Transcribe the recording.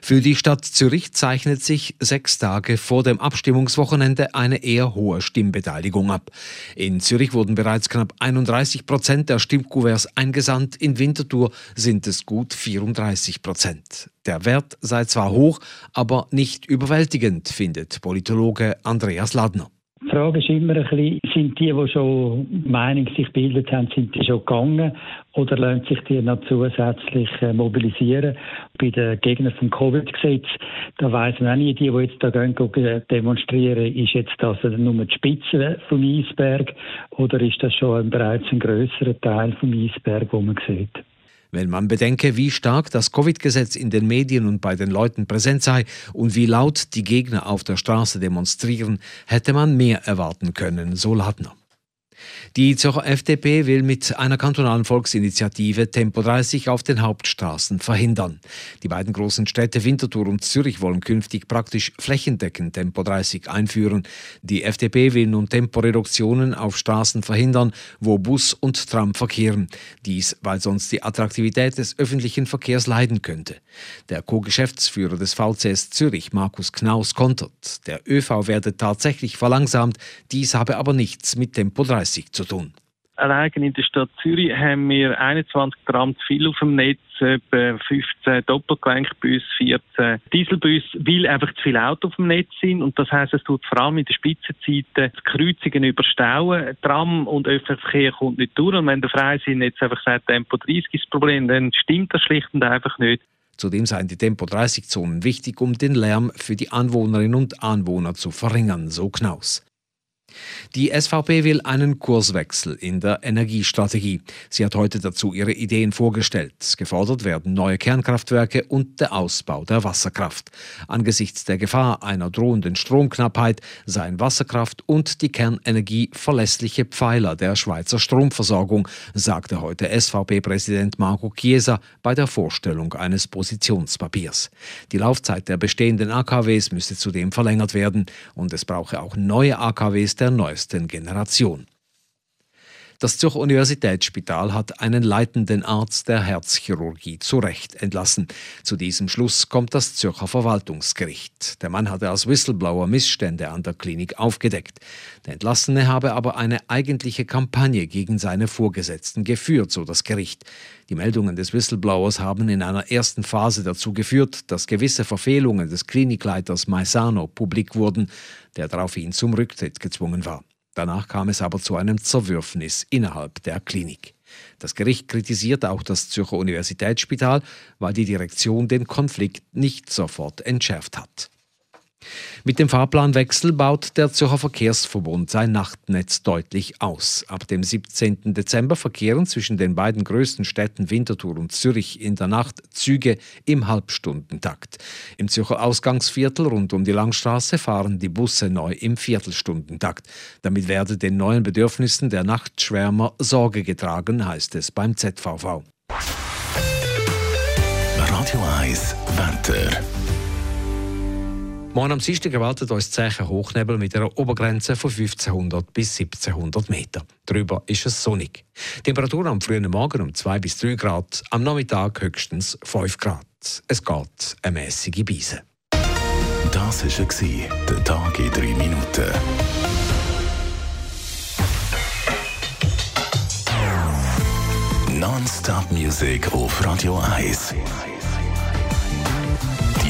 Für die Stadt Zürich zeichnet sich sechs Tage vor dem Abstimmungswochenende eine eher hohe Stimmbeteiligung ab. In Zürich wurden bereits knapp 31 Prozent der Stimmkuverts eingesandt, in Winterthur sind es gut 34 Prozent. Der Wert sei zwar hoch, aber nicht überwältigend, findet Politologe Andreas Ladner. Die Frage ist immer ein bisschen, sind die, die schon Meinung sich gebildet haben, sind die schon gegangen oder lassen sich die noch zusätzlich äh, mobilisieren? Bei den Gegnern vom Covid-Gesetz, da weiss man auch nicht, die, die jetzt da gehen, demonstrieren, ist jetzt das nur die Spitze vom Eisberg oder ist das schon bereits ein grösserer Teil vom Eisberg, wo man sieht? Wenn man bedenke, wie stark das Covid-Gesetz in den Medien und bei den Leuten präsent sei und wie laut die Gegner auf der Straße demonstrieren, hätte man mehr erwarten können, so Ladner. Die Zürcher FDP will mit einer kantonalen Volksinitiative Tempo 30 auf den Hauptstraßen verhindern. Die beiden großen Städte Winterthur und Zürich wollen künftig praktisch flächendeckend Tempo 30 einführen. Die FDP will nun Temporeduktionen auf Straßen verhindern, wo Bus und Tram verkehren. Dies, weil sonst die Attraktivität des öffentlichen Verkehrs leiden könnte. Der Co-Geschäftsführer des VCS Zürich, Markus Knaus, kontert. Der ÖV werde tatsächlich verlangsamt, dies habe aber nichts mit Tempo 30 30 zu tun. Allein in der Stadt Zürich haben wir 21 Tram zu viel auf dem Netz, etwa 15 Doppelgelenkbusse, 14 Dieselbusse, weil einfach zu viele Autos auf dem Netz sind. Und das heisst, es tut vor allem in den Spitzenzeiten die Kreuzungen überstauen. Tram und öffentlicher Verkehr kommt nicht durch. Und wenn der Freisinn jetzt einfach sagt, Tempo 30 ist das Problem, dann stimmt das schlicht und einfach nicht. Zudem seien die Tempo 30 Zonen wichtig, um den Lärm für die Anwohnerinnen und Anwohner zu verringern, so Knaus. Die SVP will einen Kurswechsel in der Energiestrategie. Sie hat heute dazu ihre Ideen vorgestellt. Gefordert werden neue Kernkraftwerke und der Ausbau der Wasserkraft. Angesichts der Gefahr einer drohenden Stromknappheit seien Wasserkraft und die Kernenergie verlässliche Pfeiler der Schweizer Stromversorgung, sagte heute SVP-Präsident Marco Chiesa bei der Vorstellung eines Positionspapiers. Die Laufzeit der bestehenden AKWs müsse zudem verlängert werden und es brauche auch neue AKWs der neuesten Generation. Das Zürcher Universitätsspital hat einen leitenden Arzt der Herzchirurgie zu Recht entlassen. Zu diesem Schluss kommt das Zürcher Verwaltungsgericht. Der Mann hatte als Whistleblower Missstände an der Klinik aufgedeckt. Der Entlassene habe aber eine eigentliche Kampagne gegen seine Vorgesetzten geführt, so das Gericht. Die Meldungen des Whistleblowers haben in einer ersten Phase dazu geführt, dass gewisse Verfehlungen des Klinikleiters Maisano publik wurden, der daraufhin zum Rücktritt gezwungen war. Danach kam es aber zu einem Zerwürfnis innerhalb der Klinik. Das Gericht kritisiert auch das Zürcher Universitätsspital, weil die Direktion den Konflikt nicht sofort entschärft hat. Mit dem Fahrplanwechsel baut der Zürcher Verkehrsverbund sein Nachtnetz deutlich aus. Ab dem 17. Dezember verkehren zwischen den beiden größten Städten Winterthur und Zürich in der Nacht Züge im Halbstundentakt. Im Zürcher Ausgangsviertel rund um die Langstraße fahren die Busse neu im Viertelstundentakt. Damit werde den neuen Bedürfnissen der Nachtschwärmer Sorge getragen, heißt es beim ZVV. Radio 1 Wetter. Morgen am Dienstag erwartet uns Zeichen Hochnebel mit einer Obergrenze von 1500 bis 1700 Meter. Darüber ist es sonnig. Temperatur am frühen Morgen um 2 bis 3 Grad, am Nachmittag höchstens 5 Grad. Es geht eine mäßige Beise. Das war der Tag in 3 Minuten. Non-Stop-Musik auf Radio 1.